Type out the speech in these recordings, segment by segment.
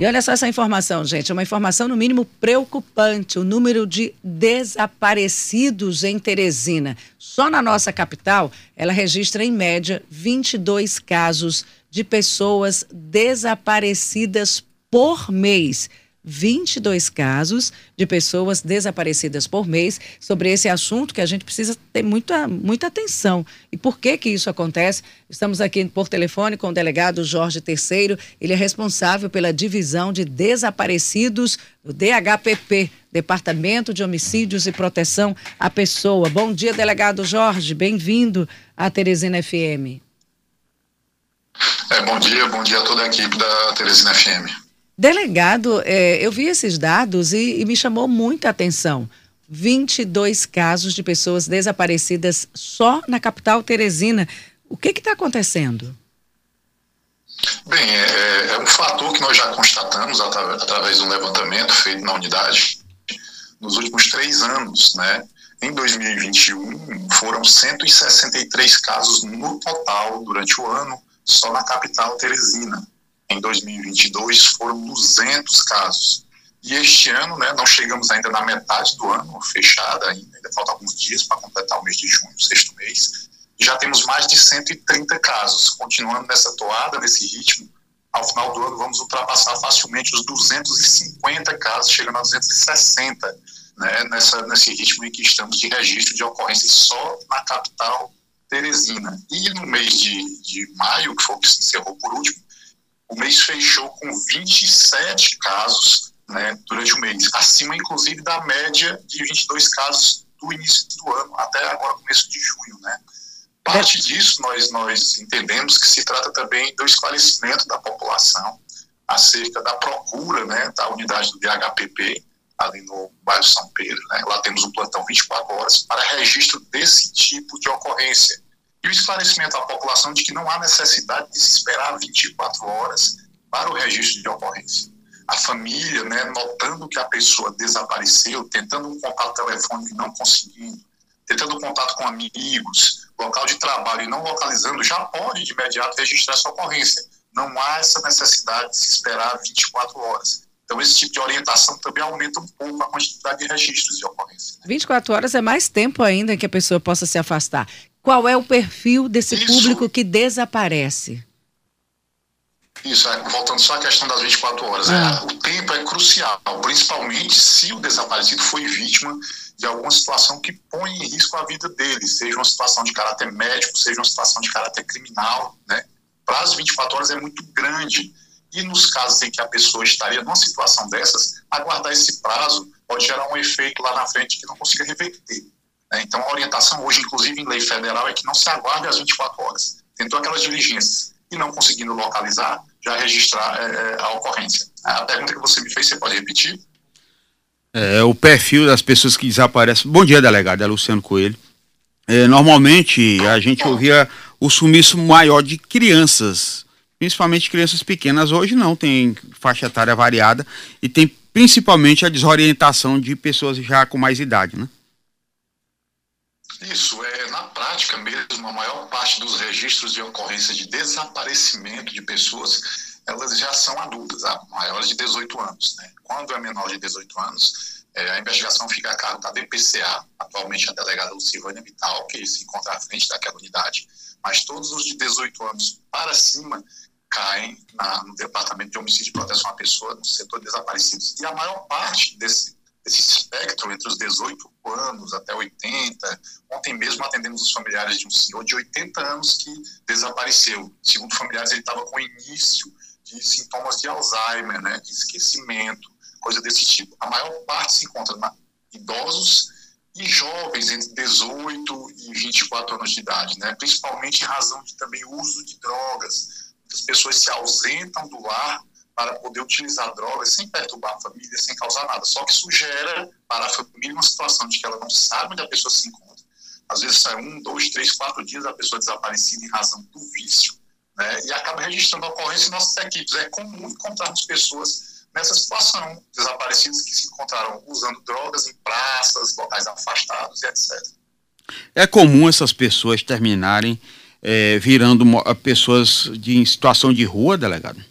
E olha só essa informação, gente, é uma informação no mínimo preocupante, o número de desaparecidos em Teresina. Só na nossa capital, ela registra em média 22 casos de pessoas desaparecidas por mês. 22 casos de pessoas desaparecidas por mês sobre esse assunto que a gente precisa ter muita, muita atenção. E por que que isso acontece? Estamos aqui por telefone com o delegado Jorge Terceiro, ele é responsável pela divisão de desaparecidos do DHPP, Departamento de Homicídios e Proteção à Pessoa. Bom dia, delegado Jorge, bem-vindo à Teresina FM. É, bom dia, bom dia a toda a equipe da Teresina FM. Delegado, é, eu vi esses dados e, e me chamou muita atenção. 22 casos de pessoas desaparecidas só na capital Teresina. O que está acontecendo? Bem, é, é, um fator que nós já constatamos através de um levantamento feito na unidade nos últimos três anos, né? Em 2021, foram 163 casos no total durante o ano, só na capital Teresina em 2022 foram 200 casos. E este ano, né, não chegamos ainda na metade do ano, fechada ainda, ainda faltam alguns dias para completar o mês de junho, sexto mês, e já temos mais de 130 casos. Continuando nessa toada, nesse ritmo, ao final do ano vamos ultrapassar facilmente os 250 casos, chegando a 260, né, nessa, nesse ritmo em que estamos de registro de ocorrências só na capital Teresina. E no mês de, de maio, que foi o que se encerrou por último, o mês fechou com 27 casos né, durante o mês, acima inclusive da média de 22 casos do início do ano, até agora começo de junho. Né. Parte disso nós, nós entendemos que se trata também do esclarecimento da população acerca da procura né, da unidade do DHPP, ali no bairro São Pedro. Né. Lá temos um plantão 24 horas para registro desse tipo de ocorrência e o esclarecimento à população de que não há necessidade de se esperar 24 horas para o registro de ocorrência. A família, né, notando que a pessoa desapareceu, tentando um contato telefônico e não conseguindo, tentando um contato com amigos, local de trabalho e não localizando, já pode de imediato registrar essa ocorrência. Não há essa necessidade de se esperar 24 horas. Então, esse tipo de orientação também aumenta um pouco a quantidade de registros de ocorrência. 24 horas é mais tempo ainda que a pessoa possa se afastar. Qual é o perfil desse Isso. público que desaparece? Isso, é, voltando só à questão das 24 horas. Ah. É, o tempo é crucial, principalmente se o desaparecido foi vítima de alguma situação que põe em risco a vida dele, seja uma situação de caráter médico, seja uma situação de caráter criminal. Né? O prazo de 24 horas é muito grande. E nos casos em que a pessoa estaria numa situação dessas, aguardar esse prazo pode gerar um efeito lá na frente que não consiga reverter. Né? Então, a orientação hoje, inclusive em lei federal, é que não se aguarde as 24 horas. Tentou aquelas diligências e não conseguindo localizar, já registrar é, é, a ocorrência. A pergunta que você me fez, você pode repetir? É, o perfil das pessoas que desaparecem. Bom dia, delegado, é Luciano Coelho. É, normalmente a gente ouvia o sumiço maior de crianças, principalmente crianças pequenas. Hoje não, tem faixa etária variada e tem principalmente a desorientação de pessoas já com mais idade, né? Isso, é na prática mesmo, a maior parte dos registros de ocorrência de desaparecimento de pessoas, elas já são adultas, maiores de 18 anos. Né? Quando é menor de 18 anos, é, a investigação fica a cargo da DPCA, atualmente a delegada Lucivânia Vital, que se encontra à frente daquela unidade, mas todos os de 18 anos para cima caem na, no Departamento de Homicídio e Proteção à Pessoa, no setor de desaparecidos. E a maior parte desse, desse espectro entre os 18 anos até 80. Ontem mesmo atendemos os familiares de um senhor de 80 anos que desapareceu. Segundo familiares, ele estava com início de sintomas de Alzheimer, né, de esquecimento, coisa desse tipo. A maior parte se encontra na idosos e jovens entre 18 e 24 anos de idade, né, principalmente em razão de também uso de drogas. As pessoas se ausentam do lar para poder utilizar drogas sem perturbar a família, sem causar nada. Só que isso gera para a família uma situação de que ela não sabe onde a pessoa se encontra. Às vezes sai um, dois, três, quatro dias a pessoa desaparecida em razão do vício, né? E acaba registrando a ocorrência em nossas equipes. É comum encontrarmos pessoas nessa situação, desaparecidos que se encontraram usando drogas em praças, locais afastados etc. É comum essas pessoas terminarem é, virando pessoas de, em situação de rua, delegado?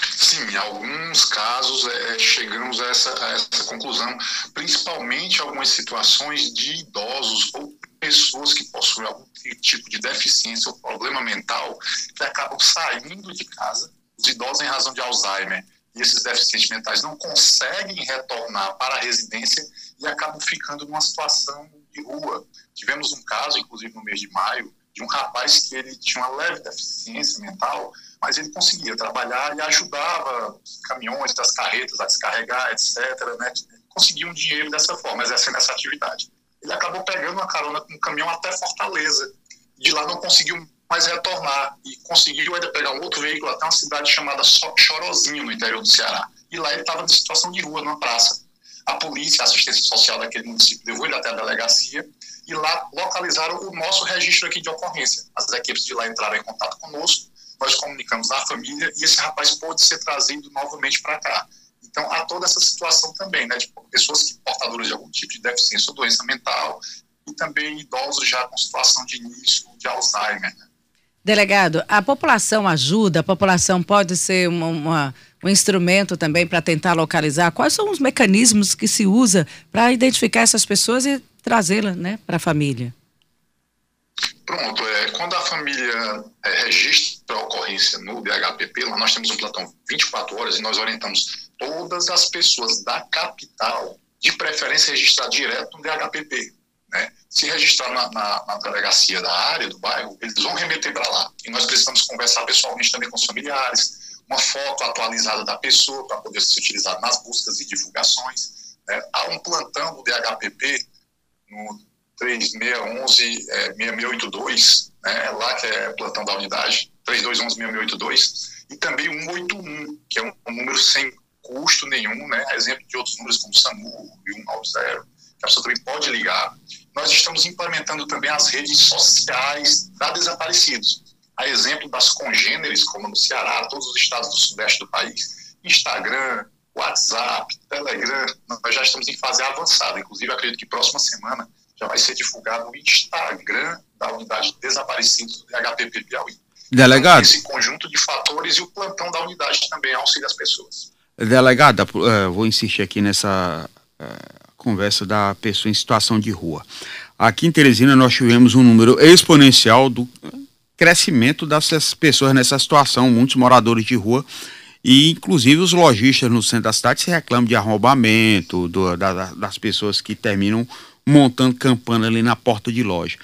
Sim, em alguns casos é, chegamos a essa, a essa conclusão, principalmente algumas situações de idosos ou pessoas que possuem algum tipo de deficiência ou problema mental que acabam saindo de casa, os idosos em razão de Alzheimer e esses deficientes mentais não conseguem retornar para a residência e acabam ficando numa situação de rua. Tivemos um caso, inclusive no mês de maio, de um rapaz que ele tinha uma leve deficiência mental, mas ele conseguia trabalhar e ajudava os caminhões das carretas a descarregar, etc. Né? Conseguia um dinheiro dessa forma, exercendo essa atividade. Ele acabou pegando uma carona com um caminhão até Fortaleza. De lá não conseguiu mais retornar e conseguiu ainda pegar um outro veículo até uma cidade chamada Chorozinho, no interior do Ceará. E lá ele estava em situação de rua, numa praça. A polícia, a assistência social daquele município levou ele até a delegacia e lá localizaram o nosso registro aqui de ocorrência. As equipes de lá entraram em contato conosco, nós comunicamos à família e esse rapaz pôde ser trazido novamente para cá. Então, há toda essa situação também, né, de pessoas que portadoras de algum tipo de deficiência ou doença mental e também idosos já com situação de início de Alzheimer. Né? Delegado, a população ajuda, a população pode ser uma, uma um instrumento também para tentar localizar quais são os mecanismos que se usa para identificar essas pessoas e trazê-las né, para a família. Pronto, é, quando a família é, registra a ocorrência no DHPP, lá nós temos um plantão 24 horas e nós orientamos todas as pessoas da capital, de preferência registrar direto no DHPP. Né? Se registrar na, na, na, delegacia da área, do bairro, eles vão remeter para lá. E nós precisamos conversar pessoalmente também com os familiares, uma foto atualizada da pessoa para poder ser utilizada nas buscas e divulgações. Né? Há um plantão do DHPP no 3611 é, 6682, né? lá que é plantão da unidade, 3211 6682, e também 181, que é um, um número sem custo nenhum, né? exemplo de outros números como SAMU e 190, que a pessoa também pode ligar. Nós estamos implementando também as redes sociais da desaparecidos. A exemplo das congêneres, como no Ceará, todos os estados do sudeste do país, Instagram, WhatsApp, Telegram, nós já estamos em fase avançada. Inclusive, acredito que próxima semana já vai ser divulgado o Instagram da unidade de desaparecidos do HPP Piauí. Delegado. Esse conjunto de fatores e o plantão da unidade também auxilia as pessoas. Delegada, uh, vou insistir aqui nessa uh, conversa da pessoa em situação de rua. Aqui em Teresina nós tivemos um número exponencial do crescimento dessas pessoas nessa situação, muitos moradores de rua e inclusive os lojistas no centro da cidade se reclamam de arrombamento, do, da, das pessoas que terminam montando campana ali na porta de loja.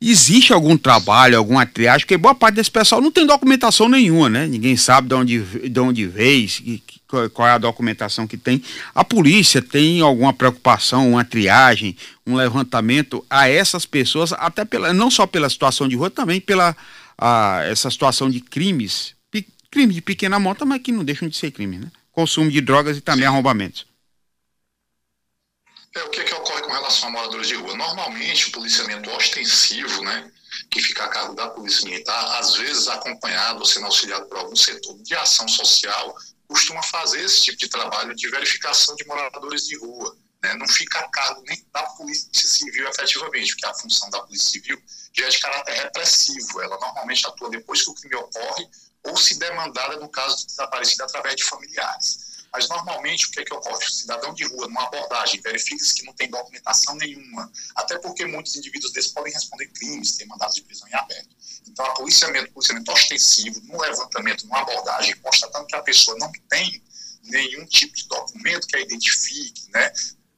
Existe algum trabalho, alguma triagem? Porque boa parte desse pessoal não tem documentação nenhuma, né? Ninguém sabe de onde, de onde veio, qual é a documentação que tem. A polícia tem alguma preocupação, uma triagem, um levantamento a essas pessoas, até pela, não só pela situação de rua, também pela a, essa situação de crimes, crime de pequena monta, mas que não deixam de ser crime, né? Consumo de drogas e também arrombamentos. É, o que, é que ocorre com relação a moradores de rua? Normalmente, o policiamento ostensivo, né, que fica a cargo da Polícia Militar, às vezes acompanhado ou sendo auxiliado por algum setor de ação social, costuma fazer esse tipo de trabalho de verificação de moradores de rua. Né? Não fica a cargo nem da Polícia Civil efetivamente, porque a função da Polícia Civil já é de caráter repressivo. Ela normalmente atua depois que o crime ocorre ou se demandada no caso de desaparecida através de familiares. Mas normalmente o que, é que ocorre? O cidadão de rua, numa abordagem, verifica-se que não tem documentação nenhuma, até porque muitos indivíduos desses podem responder crimes, ter mandados de prisão em aberto. Então, a policiamento, policiamento ostensivo, no levantamento, numa abordagem, constatando que a pessoa não tem nenhum tipo de documento que a identifique, né?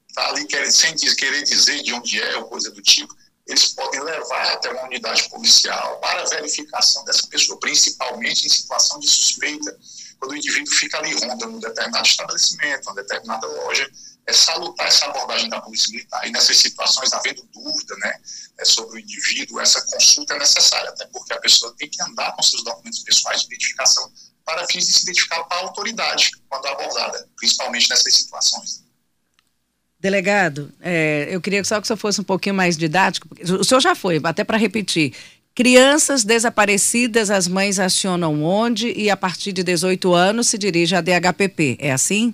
Está ali querendo, sem querer dizer de onde é ou coisa do tipo, eles podem levar até uma unidade policial para verificação dessa pessoa, principalmente em situação de suspeita quando o indivíduo fica ali rondando um determinado estabelecimento, uma determinada loja, é salutar essa abordagem da polícia militar. E nessas situações, havendo dúvida né, é, sobre o indivíduo, essa consulta é necessária, até porque a pessoa tem que andar com seus documentos pessoais de identificação para fins de se identificar para a autoridade quando abordada, principalmente nessas situações. Delegado, é, eu queria só que o senhor fosse um pouquinho mais didático. O senhor já foi, até para repetir. Crianças desaparecidas, as mães acionam onde e a partir de 18 anos se dirige à DHPP. É assim?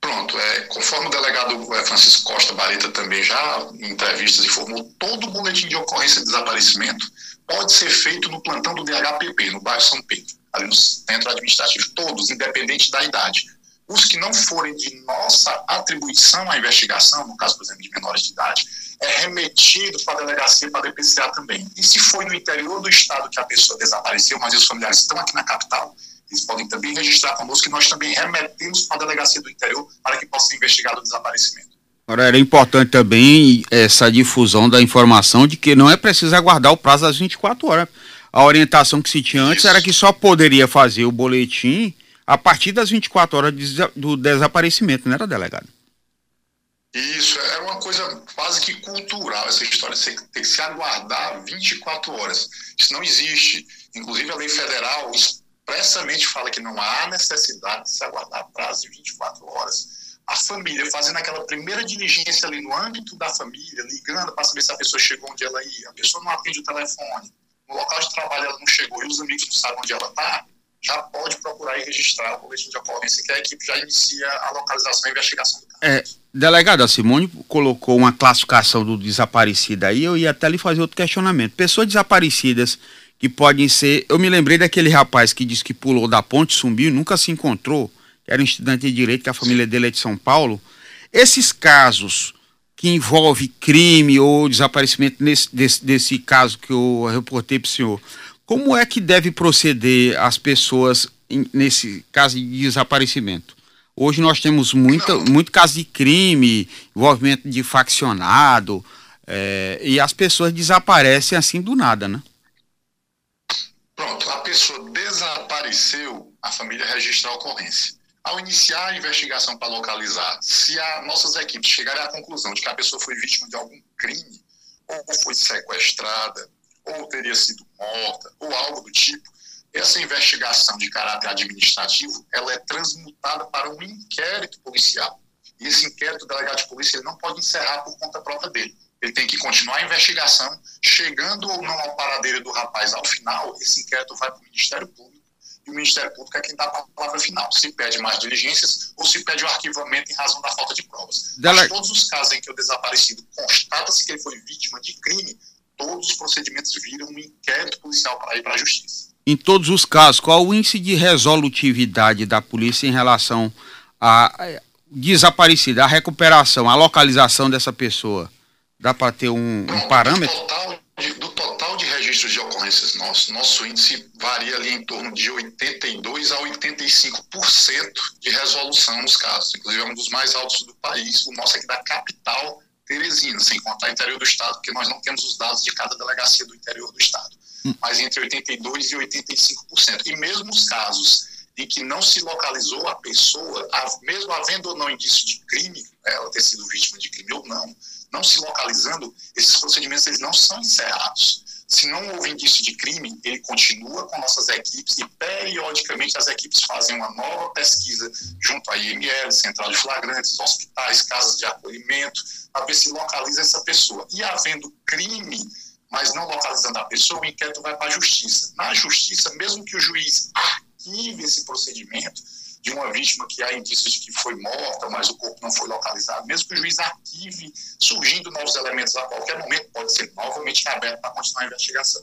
Pronto, é, conforme o delegado é, Francisco Costa Bareta também já em entrevistas informou, todo boletim de ocorrência de desaparecimento pode ser feito no plantão do DHPP, no bairro São Pedro. ali no centro administrativo, todos, independente da idade. Os que não forem de nossa atribuição à investigação, no caso, por exemplo, de menores de idade, é remetido para a delegacia, para a DPCA também. E se foi no interior do estado que a pessoa desapareceu, mas os familiares estão aqui na capital, eles podem também registrar conosco que nós também remetemos para a delegacia do interior para que possa ser investigado o desaparecimento. Agora, era importante também essa difusão da informação de que não é preciso aguardar o prazo das 24 horas. A orientação que se tinha antes Isso. era que só poderia fazer o boletim a partir das 24 horas do desaparecimento, não era, delegado? Isso, era uma coisa quase que cultural, essa história. Você tem que se aguardar 24 horas. Isso não existe. Inclusive, a lei federal expressamente fala que não há necessidade de se aguardar prazo de 24 horas. A família fazendo aquela primeira diligência ali no âmbito da família, ligando para saber se a pessoa chegou onde ela ia. A pessoa não atende o telefone. No local de trabalho ela não chegou e os amigos não sabem onde ela está já pode procurar e registrar o boletim de ocorrência, que a equipe já inicia a localização e investigação do caso. É, delegado, a Simone colocou uma classificação do desaparecido aí, eu ia até lhe fazer outro questionamento. Pessoas desaparecidas que podem ser. Eu me lembrei daquele rapaz que disse que pulou da ponte, sumiu, nunca se encontrou, era um estudante de direito, que a família dele é de São Paulo. Esses casos que envolvem crime ou desaparecimento, nesse, desse, desse caso que eu reportei para o senhor, como é que deve proceder as pessoas nesse caso de desaparecimento? Hoje nós temos muita, muito caso de crime, envolvimento de faccionado, é, e as pessoas desaparecem assim do nada, né? Pronto, a pessoa desapareceu, a família registra a ocorrência. Ao iniciar a investigação para localizar, se as nossas equipes chegarem à conclusão de que a pessoa foi vítima de algum crime, ou foi sequestrada, ou teria sido morta, ou algo do tipo, essa investigação de caráter administrativo, ela é transmutada para um inquérito policial. E esse inquérito, o delegado de polícia, ele não pode encerrar por conta própria dele. Ele tem que continuar a investigação, chegando ou não ao paradeiro do rapaz ao final, esse inquérito vai para o Ministério Público, e o Ministério Público é quem dá a palavra final, se pede mais diligências ou se pede o arquivamento em razão da falta de provas. Dele... Mas todos os casos em que o desaparecido constata-se que ele foi vítima de crime, todos os procedimentos viram um inquérito policial para ir para a justiça. Em todos os casos, qual o índice de resolutividade da polícia em relação à desaparecida, a recuperação, a localização dessa pessoa? Dá para ter um, um parâmetro? Do total, de, do total de registros de ocorrências nossos, nosso índice varia ali em torno de 82% a 85% de resolução nos casos. Inclusive, é um dos mais altos do país. O nosso aqui da capital Teresina, sem contar o interior do estado, porque nós não temos os dados de cada delegacia do interior do estado, hum. mas entre 82% e 85%. E mesmo os casos em que não se localizou a pessoa, mesmo havendo ou não indício de crime, né, ela ter sido vítima de crime ou não, não se localizando, esses procedimentos eles não são encerrados. Se não houve indício de crime, ele continua com nossas equipes e periodicamente as equipes fazem uma nova pesquisa junto à IML, Central de Flagrantes, hospitais, casas de acolhimento, para ver se localiza essa pessoa. E havendo crime, mas não localizando a pessoa, o inquérito vai para a justiça. Na justiça, mesmo que o juiz arquive esse procedimento, de uma vítima que há indícios de que foi morta, mas o corpo não foi localizado, mesmo que o juiz arquive, surgindo novos elementos a qualquer momento, pode ser novamente aberto para continuar a investigação.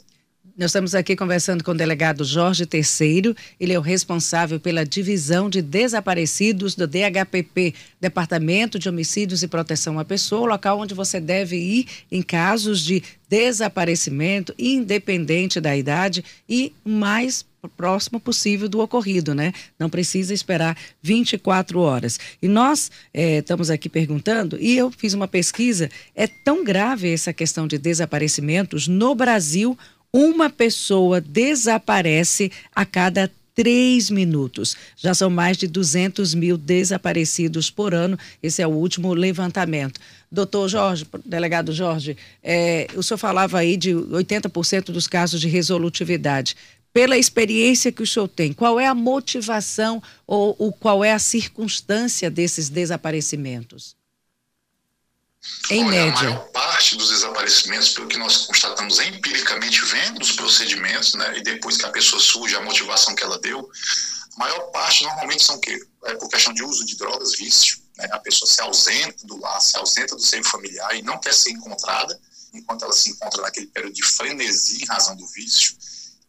Nós estamos aqui conversando com o delegado Jorge Terceiro. Ele é o responsável pela divisão de desaparecidos do DHPP, Departamento de Homicídios e Proteção à Pessoa, local onde você deve ir em casos de desaparecimento, independente da idade e mais próximo possível do ocorrido, né? Não precisa esperar 24 horas. E nós é, estamos aqui perguntando, e eu fiz uma pesquisa, é tão grave essa questão de desaparecimentos no Brasil uma pessoa desaparece a cada três minutos. Já são mais de 200 mil desaparecidos por ano. Esse é o último levantamento. Doutor Jorge, delegado Jorge, é, o senhor falava aí de 80% dos casos de resolutividade. Pela experiência que o senhor tem, qual é a motivação ou, ou qual é a circunstância desses desaparecimentos? Em Olha, média. A maior parte dos desaparecimentos, pelo que nós constatamos empiricamente vendo os procedimentos, né, e depois que a pessoa surge, a motivação que ela deu, a maior parte normalmente são o quê? É por questão de uso de drogas, vício. Né, a pessoa se ausenta do lar, se ausenta do seio familiar e não quer ser encontrada, enquanto ela se encontra naquele período de frenesi em razão do vício.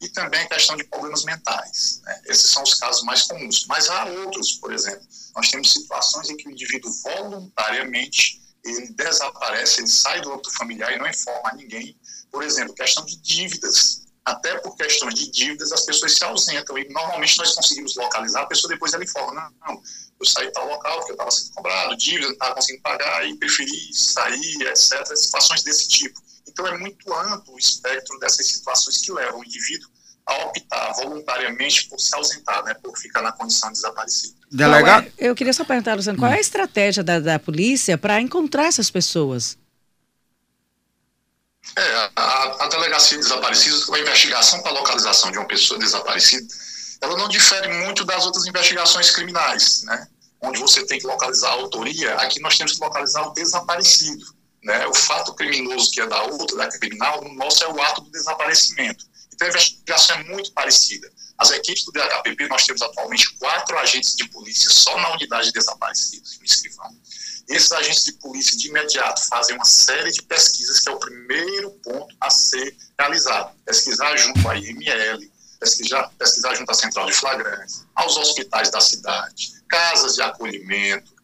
e também a questão de problemas mentais. Né? Esses são os casos mais comuns. Mas há outros, por exemplo, nós temos situações em que o indivíduo voluntariamente ele desaparece, ele sai do âmbito familiar e não informa a ninguém. Por exemplo, questão de dívidas. Até por questões de dívidas, as pessoas se ausentam e normalmente nós conseguimos localizar, a pessoa depois ela informa, não, não eu saí de tal local porque eu estava sendo cobrado, dívida, não estava conseguindo pagar e preferi sair, etc. Situações desse tipo. Então, é muito amplo o espectro dessas situações que levam o indivíduo a optar voluntariamente por se ausentar, né, por ficar na condição de desaparecido. Delegado? É, eu queria só perguntar, Luciano, qual é a estratégia da, da polícia para encontrar essas pessoas? É, a, a delegacia de desaparecidos, a investigação para a localização de uma pessoa desaparecida, ela não difere muito das outras investigações criminais, né? Onde você tem que localizar a autoria, aqui nós temos que localizar o desaparecido. Né? O fato criminoso que é da outra, da criminal, no nosso é o ato do desaparecimento. Então a investigação é muito parecida. As equipes do DHPP, nós temos atualmente quatro agentes de polícia só na unidade de desaparecidos, no escrivão. Esses agentes de polícia, de imediato, fazem uma série de pesquisas, que é o primeiro ponto a ser realizado. Pesquisar junto à IML, pesquisar, pesquisar junto à Central de Flagrantes, aos hospitais da cidade, casas de acolhimento,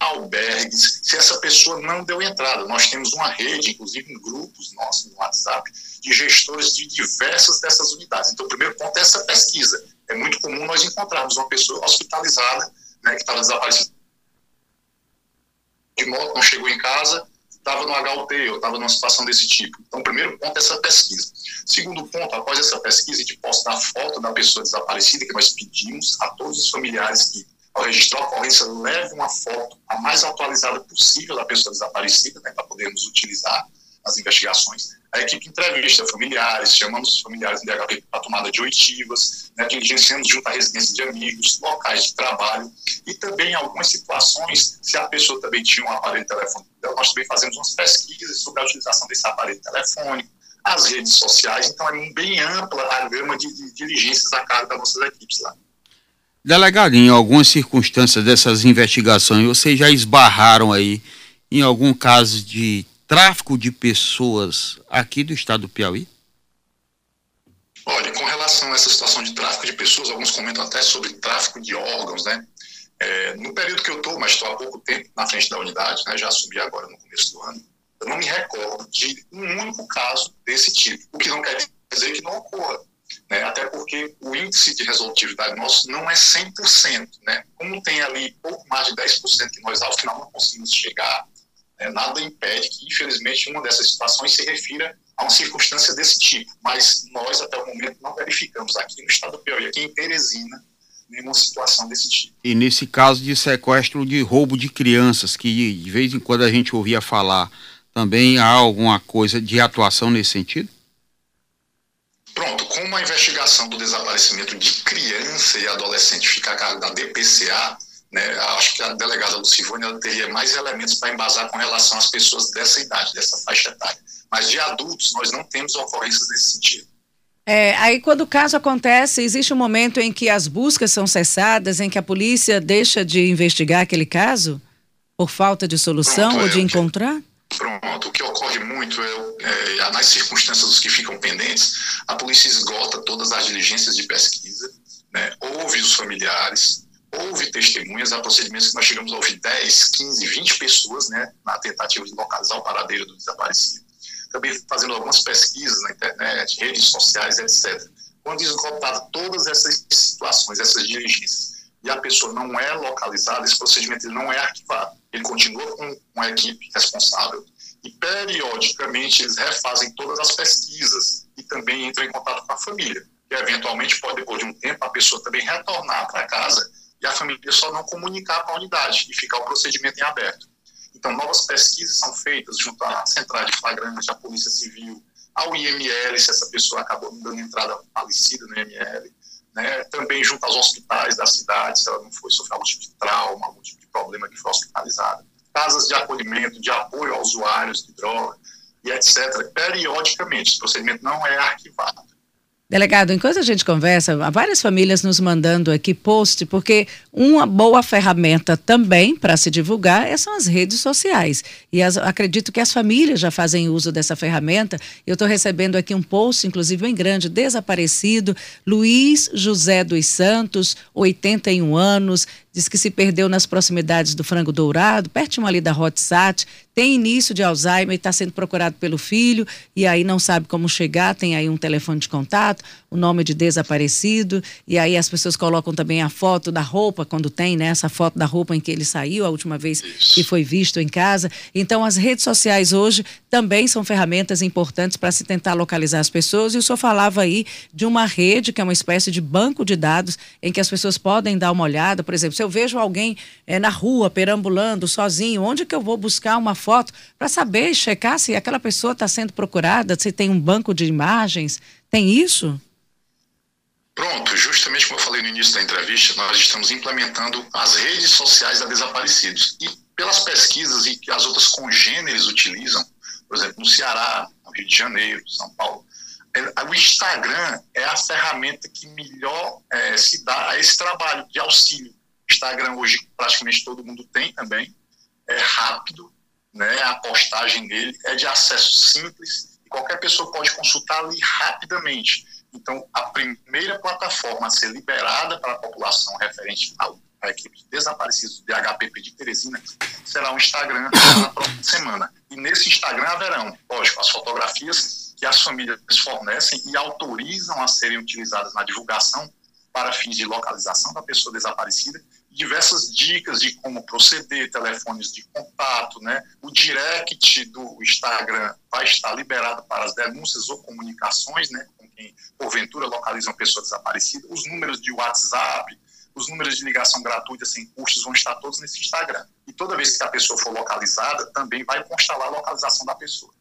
albergues, se essa pessoa não deu entrada. Nós temos uma rede, inclusive em grupos nossos no WhatsApp, de gestores de diversas dessas unidades. Então, o primeiro ponto é essa pesquisa. É muito comum nós encontrarmos uma pessoa hospitalizada, né, que estava desaparecida de moto, não chegou em casa, estava no HUT ou estava numa situação desse tipo. Então, o primeiro ponto é essa pesquisa. Segundo ponto, após essa pesquisa, a gente posta a foto da pessoa desaparecida, que nós pedimos a todos os familiares que ao registrar a ocorrência, leve uma foto a mais atualizada possível da pessoa desaparecida, né, para podermos utilizar nas investigações. A equipe entrevista familiares, chamamos os familiares do DHP para tomada de oitivas, né, diligenciando junto à residência de amigos, locais de trabalho e também em algumas situações, se a pessoa também tinha um aparelho telefônico, nós também fazemos umas pesquisas sobre a utilização desse aparelho telefônico, as redes sociais, então é bem ampla a gama de, de diligências a cargo das nossas equipes lá. Delegado, em algumas circunstâncias dessas investigações, vocês já esbarraram aí em algum caso de tráfico de pessoas aqui do estado do Piauí? Olha, com relação a essa situação de tráfico de pessoas, alguns comentam até sobre tráfico de órgãos, né? É, no período que eu estou, mas estou há pouco tempo na frente da unidade, né, já assumi agora no começo do ano, eu não me recordo de um único caso desse tipo, o que não quer dizer que não ocorra né? até porque o índice de resolutividade nosso não é 100%. Né? Como tem ali pouco mais de 10% que nós, ao final, não conseguimos chegar, né? nada impede que, infelizmente, uma dessas situações se refira a uma circunstância desse tipo. Mas nós, até o momento, não verificamos aqui no estado do Piauí, aqui em Teresina, nenhuma situação desse tipo. E nesse caso de sequestro de roubo de crianças, que de vez em quando a gente ouvia falar, também há alguma coisa de atuação nesse sentido? Pronto, como a investigação do desaparecimento de criança e adolescente fica a cargo da DPCA, né, acho que a delegada Lucivone teria mais elementos para embasar com relação às pessoas dessa idade, dessa faixa etária. Mas de adultos, nós não temos ocorrências nesse sentido. É, aí quando o caso acontece, existe um momento em que as buscas são cessadas, em que a polícia deixa de investigar aquele caso? Por falta de solução Pronto, ou de é, encontrar? Pronto, o que ocorre muito é, é, nas circunstâncias dos que ficam pendentes, a polícia esgota todas as diligências de pesquisa, né, ouve os familiares, houve testemunhas, há procedimentos que nós chegamos a ouvir 10, 15, 20 pessoas né, na tentativa de localizar o paradeiro do desaparecido. Também fazendo algumas pesquisas na internet, redes sociais, etc. Quando esgotado todas essas situações, essas diligências, e a pessoa não é localizada, esse procedimento não é arquivado. Ele continua com uma equipe responsável e, periodicamente, eles refazem todas as pesquisas e também entram em contato com a família, que eventualmente pode, depois de um tempo, a pessoa também retornar para casa e a família só não comunicar para a unidade e ficar o procedimento em aberto. Então, novas pesquisas são feitas junto à Central de Flagrante, à Polícia Civil, ao IML, se essa pessoa acabou dando entrada falecida no IML, né, também junto aos hospitais da cidade, se ela não foi sofrer algum tipo de trauma, algum tipo de problema que foi hospitalizada. Casas de acolhimento, de apoio aos usuários de droga e etc. Periodicamente, esse procedimento não é arquivado. Delegado, enquanto a gente conversa, há várias famílias nos mandando aqui post, porque uma boa ferramenta também para se divulgar é, são as redes sociais. E as, acredito que as famílias já fazem uso dessa ferramenta. Eu estou recebendo aqui um post, inclusive bem grande, desaparecido, Luiz José dos Santos, 81 anos, diz que se perdeu nas proximidades do Frango Dourado, pertinho ali da Hotsat, tem início de Alzheimer e está sendo procurado pelo filho, e aí não sabe como chegar, tem aí um telefone de contato, o nome de desaparecido, e aí as pessoas colocam também a foto da roupa, quando tem, né, essa foto da roupa em que ele saiu a última vez que foi visto em casa. Então, as redes sociais hoje também são ferramentas importantes para se tentar localizar as pessoas, e o senhor falava aí de uma rede, que é uma espécie de banco de dados, em que as pessoas podem dar uma olhada, por exemplo, eu vejo alguém é, na rua, perambulando, sozinho, onde que eu vou buscar uma foto para saber, checar se aquela pessoa está sendo procurada, se tem um banco de imagens? Tem isso? Pronto, justamente como eu falei no início da entrevista, nós estamos implementando as redes sociais da desaparecidos. E pelas pesquisas e que as outras congêneres utilizam, por exemplo, no Ceará, no Rio de Janeiro, São Paulo, é, o Instagram é a ferramenta que melhor é, se dá a esse trabalho de auxílio. Instagram hoje praticamente todo mundo tem também, é rápido, né? A postagem dele é de acesso simples e qualquer pessoa pode consultar ali rapidamente. Então, a primeira plataforma a ser liberada para a população referente ao a equipe de desaparecidos de HPP de Teresina será o Instagram na próxima semana. E nesse Instagram haverão, lógico, as fotografias que as famílias fornecem e autorizam a serem utilizadas na divulgação para fins de localização da pessoa desaparecida diversas dicas de como proceder, telefones de contato, né? O direct do Instagram vai estar liberado para as denúncias ou comunicações, né? Com quem porventura localiza uma pessoa desaparecida. Os números de WhatsApp, os números de ligação gratuita sem custos vão estar todos nesse Instagram. E toda vez que a pessoa for localizada, também vai constar lá a localização da pessoa.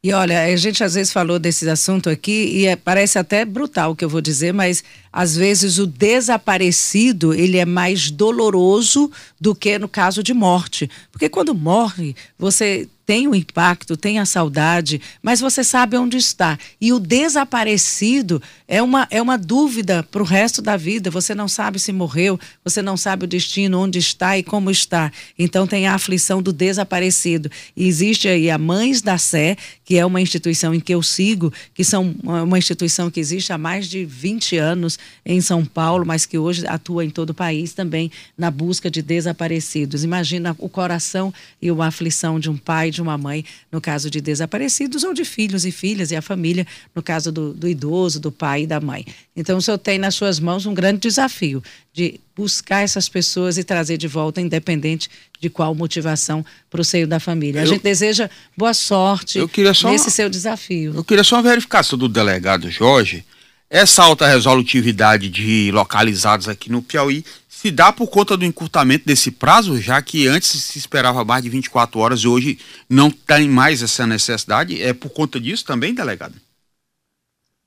E olha, a gente às vezes falou desse assunto aqui e é, parece até brutal o que eu vou dizer, mas às vezes o desaparecido ele é mais doloroso do que no caso de morte, porque quando morre você tem o impacto, tem a saudade, mas você sabe onde está. E o desaparecido é uma, é uma dúvida para o resto da vida. Você não sabe se morreu, você não sabe o destino, onde está e como está. Então tem a aflição do desaparecido. E existe aí a Mães da Sé, que é uma instituição em que eu sigo, que são uma instituição que existe há mais de 20 anos em São Paulo, mas que hoje atua em todo o país também na busca de desaparecidos. Imagina o coração e a aflição de um pai, de uma mãe, no caso de desaparecidos, ou de filhos e filhas, e a família, no caso do, do idoso, do pai e da mãe. Então, o senhor tem nas suas mãos um grande desafio de buscar essas pessoas e trazer de volta, independente de qual motivação para o seio da família. A eu, gente deseja boa sorte nesse seu desafio. Eu queria só uma verificação do delegado Jorge. Essa alta resolutividade de localizados aqui no Piauí se dá por conta do encurtamento desse prazo, já que antes se esperava mais de 24 horas e hoje não tem mais essa necessidade? É por conta disso também, delegado?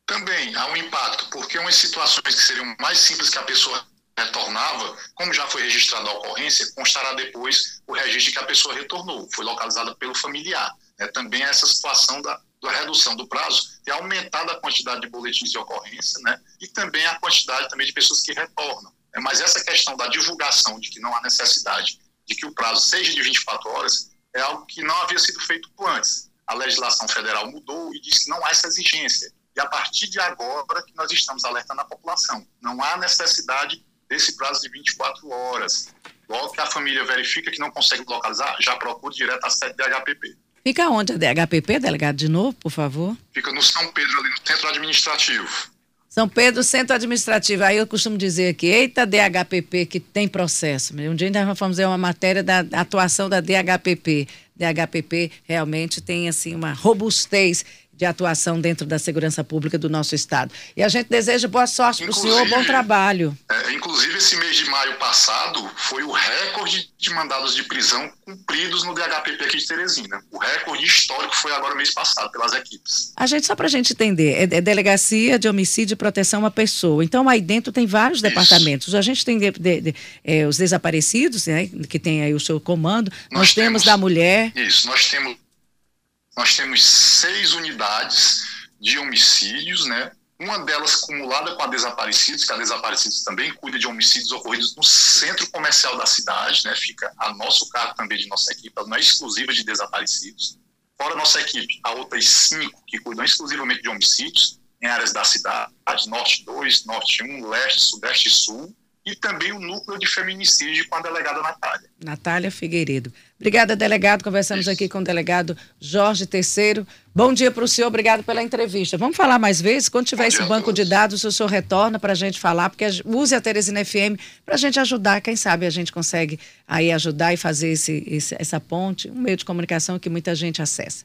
Também há um impacto, porque umas situações que seriam mais simples que a pessoa retornava, como já foi registrada a ocorrência, constará depois o registro que a pessoa retornou, foi localizada pelo familiar. É, também essa situação da, da redução do prazo tem aumentado a quantidade de boletins de ocorrência né, e também a quantidade também de pessoas que retornam. É, mas essa questão da divulgação de que não há necessidade de que o prazo seja de 24 horas é algo que não havia sido feito antes. A legislação federal mudou e diz que não há essa exigência. E a partir de agora que nós estamos alertando a população. Não há necessidade desse prazo de 24 horas. Logo que a família verifica que não consegue localizar, já procura direto a sede da HPP. Fica onde a DHPP, delegado, de novo, por favor? Fica no São Pedro, ali no centro administrativo. São Pedro, centro administrativo. Aí eu costumo dizer que, eita DHPP que tem processo. Um dia nós vamos fazer uma matéria da atuação da DHPP. DHPP realmente tem assim uma robustez de atuação dentro da segurança pública do nosso estado. E a gente deseja boa sorte para o senhor, bom trabalho. É, inclusive, esse mês de maio passado foi o recorde de mandados de prisão cumpridos no DHPP aqui de Teresina. O recorde histórico foi agora mês passado, pelas equipes. A gente, só para a gente entender, é, é, Delegacia de Homicídio e Proteção à Pessoa. Então, aí dentro tem vários Isso. departamentos. A gente tem de, de, de, é, os desaparecidos, né, que tem aí o seu comando. Nós, nós temos, temos da mulher. Isso, nós temos nós temos seis unidades de homicídios, né? uma delas acumulada com a Desaparecidos, que a Desaparecidos também cuida de homicídios ocorridos no centro comercial da cidade, né? Fica a nosso cargo também de nossa equipe, não é exclusiva de desaparecidos. Fora nossa equipe, há outras cinco que cuidam exclusivamente de homicídios em áreas da cidade, Norte 2, Norte 1, Leste, Sudeste e Sul, e também o núcleo de feminicídio com a delegada Natália. Natália Figueiredo. Obrigada, delegado. Conversamos Isso. aqui com o delegado Jorge Terceiro. Bom dia para o senhor, obrigado pela entrevista. Vamos falar mais vezes? Quando tiver Bom esse banco de dados, o senhor retorna para a gente falar, porque use a Teresina FM para a gente ajudar. Quem sabe a gente consegue aí ajudar e fazer esse, esse, essa ponte, um meio de comunicação que muita gente acessa.